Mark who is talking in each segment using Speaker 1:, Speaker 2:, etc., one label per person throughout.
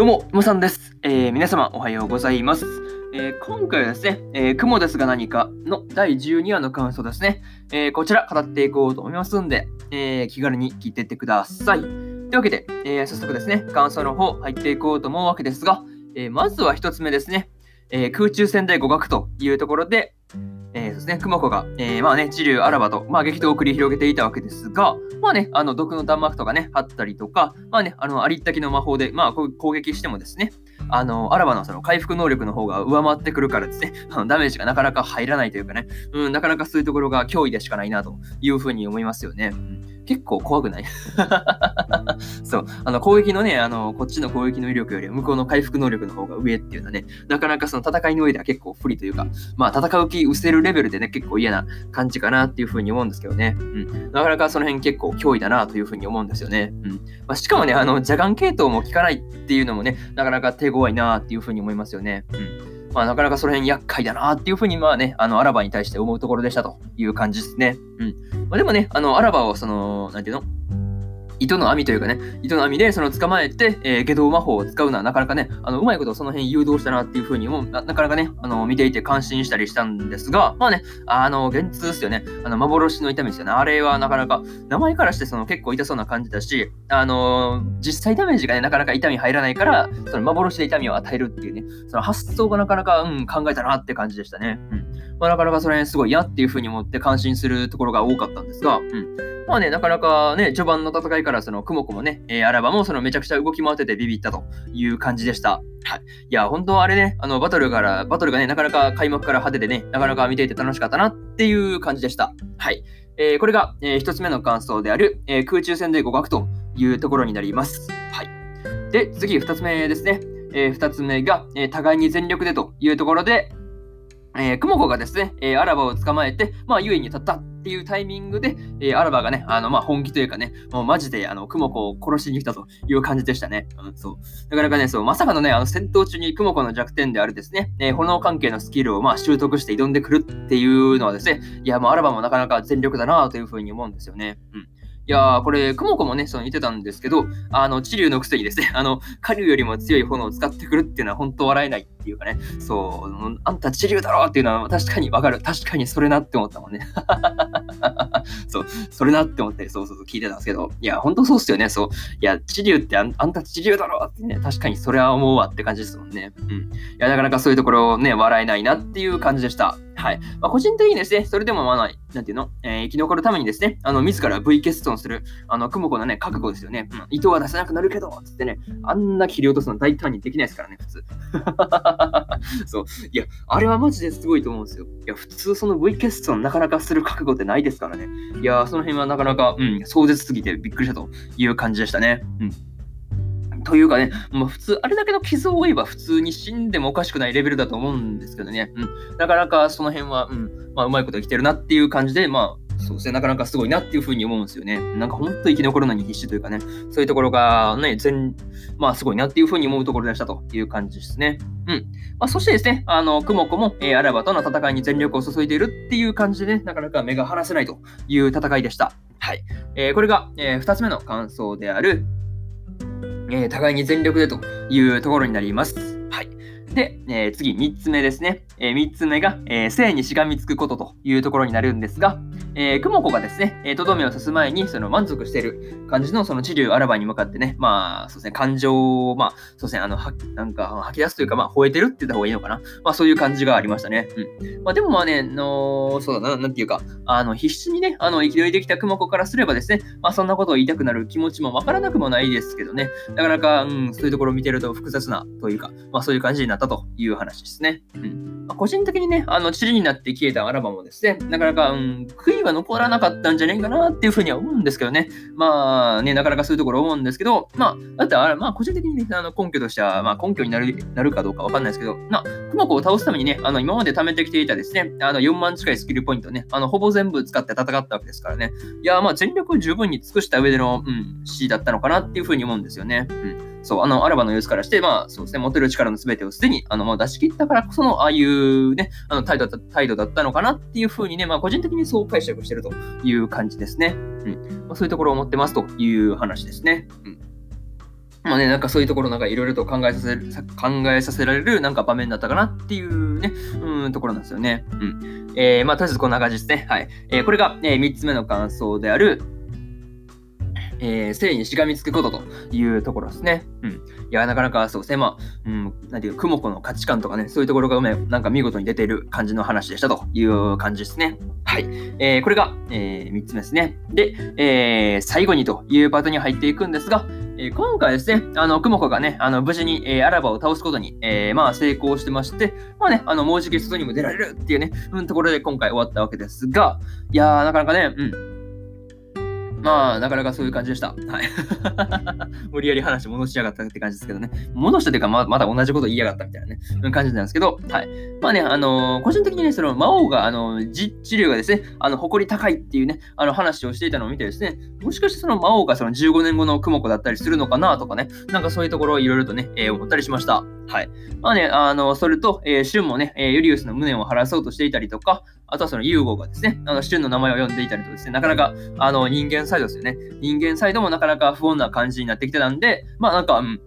Speaker 1: どうも、むさんです。えー、皆様、おはようございます。えー、今回はですね、えー、雲ですが何かの第12話の感想ですね、えー、こちら語っていこうと思いますんで、え気軽に聞いていってください。というわけで、え早速ですね、感想の方入っていこうと思うわけですが、えまずは1つ目ですね、え空中戦で語学というところで、ですね、熊子が、えー、まあね、地流、アラバと、まあ、激闘を繰り広げていたわけですが、まあね、あの、毒の弾幕とかね、あったりとか、まあね、あの、ありったけの魔法で、まあ、攻撃してもですね、あの、アラバのその回復能力の方が上回ってくるからですね、あのダメージがなかなか入らないというかね、うん、なかなかそういうところが脅威でしかないなというふうに思いますよね。うん結構怖くない？そう。あの、攻撃のね、あの、こっちの攻撃の威力よりは向こうの回復能力の方が上っていうのはね、なかなかその戦いの上では結構不利というか、まあ、戦う気失せるレベルでね、結構嫌な感じかなっていうふうに思うんですけどね。うん。なかなかその辺結構脅威だなというふうに思うんですよね。うん。まあ、しかもね、あの、邪眼系統も効かないっていうのもね、なかなか手強いなっていうふうに思いますよね。うん。まあ、なかなかその辺厄介だなっていうふうに、まあね、あの、アラバに対して思うところでしたという感じですね。うん。まあ、でもね、あの、アラバを、その、なんていうの？糸の網というかね、糸の網でその捕まえて、えー、外道魔法を使うのはなかなかね、あのうまいことをその辺誘導したなっていうふうにもな、なかなかね、あの見ていて感心したりしたんですが、まあね、あの、幻痛ですよね。あの、幻の痛みですよね。あれはなかなか、名前からしてその結構痛そうな感じだし、あの、実際ダメージがね、なかなか痛み入らないから、その幻で痛みを与えるっていうね、その発想がなかなか、うん、考えたなって感じでしたね。うん。まあ、なかなかその辺すごい嫌っていうふうに思って感心するところが多かったんですが、うん。まあね、なかなかね、序盤の戦いからその、クモコもね、えー、あらばもそのめちゃくちゃ動き回っててビビったという感じでした。はい。いや、本当あれね、あの、バトルから、バトルがね、なかなか開幕から派手でね、なかなか見ていて楽しかったなっていう感じでした。はい。えー、これが、えー、一つ目の感想である、えー、空中戦で互角というところになります。はい。で、次、二つ目ですね。えー、二つ目が、えー、互いに全力でというところで、えー、蜘蛛子がですね、えー、アラバを捕まえて、まあ、優位に立ったっていうタイミングで、えー、アラバがね、あの、まあ、本気というかね、もうマジで、あの、蜘蛛子を殺しに来たという感じでしたね。うん、そう。なかなかね、そう、まさかのね、あの、戦闘中に蜘蛛子の弱点であるですね、えー、炎関係のスキルを、まあ、習得して挑んでくるっていうのはですね、いや、もうアラバもなかなか全力だなというふうに思うんですよね。うん。や、これ、クモコもね、その言ってたんですけど、あの、地流のくせにですね、あの、下流よりも強い炎を使ってくるっていうのは本当笑えないっていうかね、そう、あんた地流だろっていうのは確かにわかる。確かにそれなって思ったもんね。そう、それなって思って、そうそうそう聞いてたんですけど、いや、本当そうっすよね、そう。いや、地流ってあんあんた地流だろってね、確かにそれは思うわって感じですもんね。うん。いや、なかなかそういうところをね、笑えないなっていう感じでした。はい。まあ、個人的にですね、それでもまあ、なんていうの、えー、生き残るためにですね、あの、自ら V 欠損する、あの、雲子のね、覚悟ですよね。うん、糸は出せなくなるけど、つってね、あんな切り落とすの大胆にできないですからね、普通。そう。いや、あれはマジですごいと思うんですよ。いや、普通その V 欠損なかなかする覚悟ってないですからね。いや、その辺はなかなか、うん、壮絶すぎてびっくりしたという感じでしたね。うん。というかね、まあ、普通、あれだけの傷を負えば普通に死んでもおかしくないレベルだと思うんですけどね。うん。なかなかその辺は、うん、まあ、うまいこと生きてるなっていう感じで、まあ、そうですね、なかなかすごいなっていうふうに思うんですよね。なんか本当生き残るのに必死というかね、そういうところがね、全、まあすごいなっていうふうに思うところでしたという感じですね。うん。まあ、そしてですね、あの、クモコも、えー、アラバとの戦いに全力を注いでいるっていう感じでね、なかなか目が離せないという戦いでした。はい。えー、これが、えー、2つ目の感想である、えー、互いに全力でというところになります。で、えー、次、3つ目ですね。えー、3つ目が、えー、性にしがみつくことというところになるんですが、えー、雲子がですね、え、とどめを刺す前に、その満足している感じの、その治療あらばに向かってね、まあ、そうですね、感情を、まあ、そうですね、あの、はなんか、吐き出すというか、まあ、吠えてるって言った方がいいのかな。まあ、そういう感じがありましたね。うん。まあ、でもまあね、のそうだな、なんていうか、あの、必死にね、あの、生き延びてきた雲子からすればですね、まあ、そんなことを言いたくなる気持ちもわからなくもないですけどね、なかなか、うん、そういうところを見てると複雑なというか、まあ、そういう感じになってたという話ですね。うん。ま、個人的にね、あの、塵になって消えたアラバもですね、なかなか、うん、悔いは残らなかったんじゃねえかなっていうふうには思うんですけどね。まあね、なかなかそういうところ思うんですけど、まあ、だってあれ、まあ個人的にね、あの根拠としては、まあ根拠になるなるかどうかわかんないですけど、まあ、クマコを倒すためにね、あの今まで貯めてきていたですね、あの4万近いスキルポイントね、あのほぼ全部使って戦ったわけですからね。いや、まあ全力を十分に尽くした上での、うん、C だったのかなっていうふうに思うんですよね。うん。そう、あの、アラバの様子からして、まあ、そうですね、持てる力の全てをすでに、あの、もう出し切ったからこその、ああいうね、あの、態度だ態度だったのかなっていうふうにね、まあ、個人的にそう解釈してるという感じですね。うん。まあ、そういうところを思ってますという話ですね。うん。まあね、なんかそういうところなんかいろいろと考えさせる、考えさせられるなんか場面だったかなっていうね、うん、ところなんですよね。うん。えー、まあとりあえずこんな感じですね。はい。えー、これが、えー、3つ目の感想である、えー、性にしがみつくことというところですね。うん。いや、なかなかそうですね。まあ、うん、なんていうか、雲子の価値観とかね、そういうところがうめ、なんか見事に出ている感じの話でしたという感じですね。はい。えー、これが、えー、3つ目ですね。で、えー、最後にというパートに入っていくんですが、えー、今回ですね、あの、雲子がね、あの、無事に、えー、アラバを倒すことに、えー、まあ、成功してまして、まあね、あの、もうじき外にも出られるっていうね、うん、ところで今回終わったわけですが、いやー、なかなかね、うん、まあ、なかなかそういう感じでした。はい。無理やり話戻しやがったって感じですけどね。戻したというか、ままだ同じこと言いやがったみたいなね、感じなんですけど、はい。まあね、あのー、個人的にね、その魔王が、あのー、実治療がですね、あの、誇り高いっていうね、あの話をしていたのを見てですね、もしかしてその魔王がその15年後の雲子だったりするのかなとかね、なんかそういうところをいろいろとね、えー、思ったりしました。はい。まあね、あの、それと、えー、シュンもね、えー、ユリウスの無念を晴らそうとしていたりとか、あとはそのユーゴがですね、あの、シュンの名前を呼んでいたりとですね、なかなか、あの、人間サイドですよね。人間サイドもなかなか不穏な感じになってきてたんで、まあなんか、うん、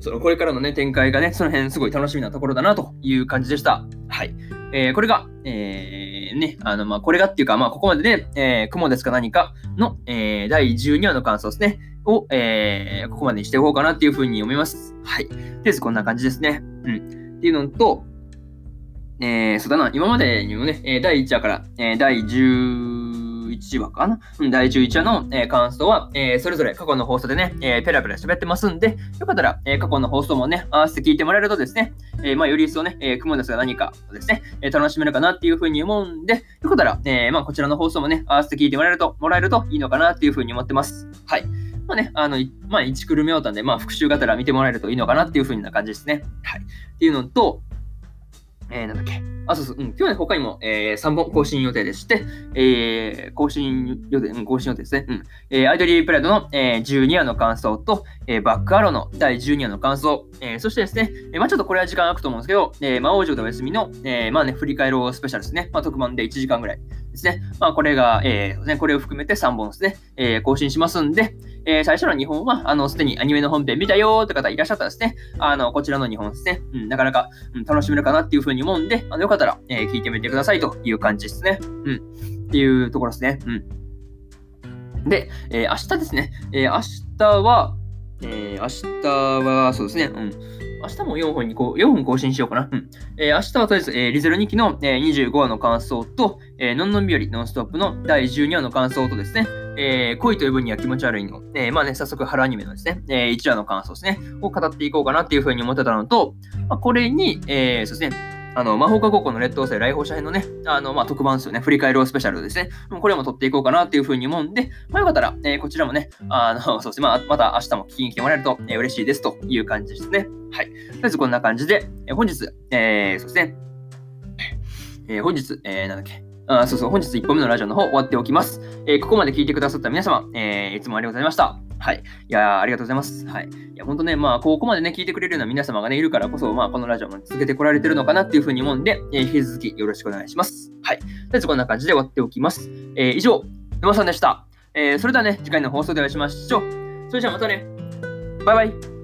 Speaker 1: そのこれからのね、展開がね、その辺すごい楽しみなところだなという感じでした。はい。えー、これが、えー、ね、あの、まあ、これがっていうか、まあ、ここまでで、えー、雲ですか何かの、えー、第12話の感想ですね。を、えー、ここまでにしていこうかなっていうふうに思います。はい。とりあえずこんな感じですね。うん。っていうのと、えー、そうだな、今までにもね、え第1話から、え第11話かな？第11話の、え感想は、えそれぞれ過去の放送でね、えペラペラ喋ってますんで、よかったら、え過去の放送もね、合わせて聞いてもらえるとですね、えまあ、より一層ね、えー、雲ですが何かをですね、え楽しめるかなっていうふうに思うんで、よかったら、えまあ、こちらの放送もね、合わせて聞いてもらえると、もらえるといいのかなっていうふうに思ってます。はい。まあね、あの、まあ、1クルメオタンで、まあ、復習がてら見てもらえるといいのかなっていう風な感じですね。はい。っていうのと、えー、なんだっけ。あ、そうそう、うん。今日ね、他にも、えー、3本更新予定でして、えー、更新予定、うん、更新予定ですね。うん。えー、アイドリープライドの、えー、12話の感想と、えー、バックアローの第12話の感想、えー、そしてですね、えー、まあちょっとこれは時間空くと思うんですけど、えー、魔王城でお休みの、えー、まあね、振り返ろうスペシャルですね。まあ特番で1時間ぐらいですね。まあこれが、えー、ね、これを含めて3本ですね、えー、更新しますんで、えー、最初の2本は、あの、すでにアニメの本編見たよーって方いらっしゃったらですね、あの、こちらの2本ですね、うん、なかなか、うん、楽しめるかなっていうふうに思うんで、あの、よかったら、えー、聞いてみてくださいという感じですね。うん。っていうところですね。うん。で、えー、明日ですね、えー、明日は、えー、明日は、そうですね、うん。明日も4本にこう、4本更新しようかな。うん。えー、明日はとりあえず、えー、リゼロ2期の、えー、25話の感想と、えー、のんのんびよりノンストップの第12話の感想とですね、えー、恋という分には気持ち悪いの。えー、まあね、早速、春アニメのですね、えー、1話の感想ですね、を語っていこうかなっていうふうに思ってたのと、まあ、これに、えー、そうですね、あの、魔法科高校の劣等生来訪者編のね、あの、まあ、特番ですよね、振り返ろうスペシャルですね。これも撮っていこうかなっていうふうに思うんで、まあ、よかったら、えー、こちらもね、あの、そうですね、まあ、また明日も聞きに来てもらえると、えー、嬉しいですという感じですね。はい。とりあえずこんな感じで、えー、本日、えー、そうですね、えー、本日、えー、なんだっけ、あそうそう、本日1本目のラジオの方終わっておきます。えー、ここまで聞いてくださった皆様、えー、いつもありがとうございました。はい。いやありがとうございます。はい。いや、ほんとね、まあ、ここまでね、聞いてくれるような皆様がね、いるからこそ、まあ、このラジオも続けてこられてるのかなっていうふうに思うんで、えー、引き続きよろしくお願いします。はい。とりあえずこんな感じで終わっておきます。えー、以上、沼さんでした。えー、それではね、次回の放送でお会いしましょう。それじゃあまたね。バイバイ。